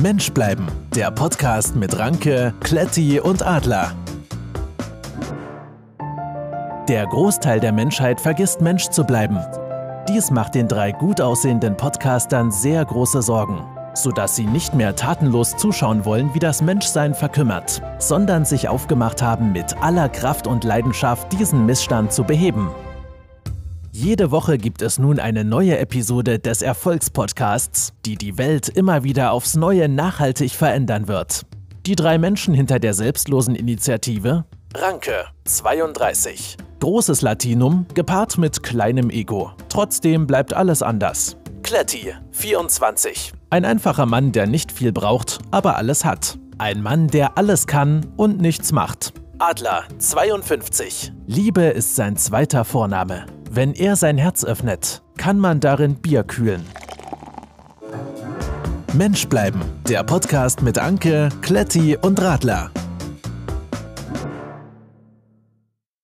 Mensch bleiben, der Podcast mit Ranke, Kletti und Adler. Der Großteil der Menschheit vergisst Mensch zu bleiben. Dies macht den drei gut aussehenden Podcastern sehr große Sorgen, sodass sie nicht mehr tatenlos zuschauen wollen, wie das Menschsein verkümmert, sondern sich aufgemacht haben, mit aller Kraft und Leidenschaft diesen Missstand zu beheben. Jede Woche gibt es nun eine neue Episode des Erfolgspodcasts, die die Welt immer wieder aufs Neue nachhaltig verändern wird. Die drei Menschen hinter der selbstlosen Initiative? Ranke, 32. Großes Latinum, gepaart mit kleinem Ego. Trotzdem bleibt alles anders. Kletti, 24. Ein einfacher Mann, der nicht viel braucht, aber alles hat. Ein Mann, der alles kann und nichts macht. Adler, 52. Liebe ist sein zweiter Vorname. Wenn er sein Herz öffnet, kann man darin Bier kühlen. Mensch bleiben, der Podcast mit Anke, Kletti und Radler.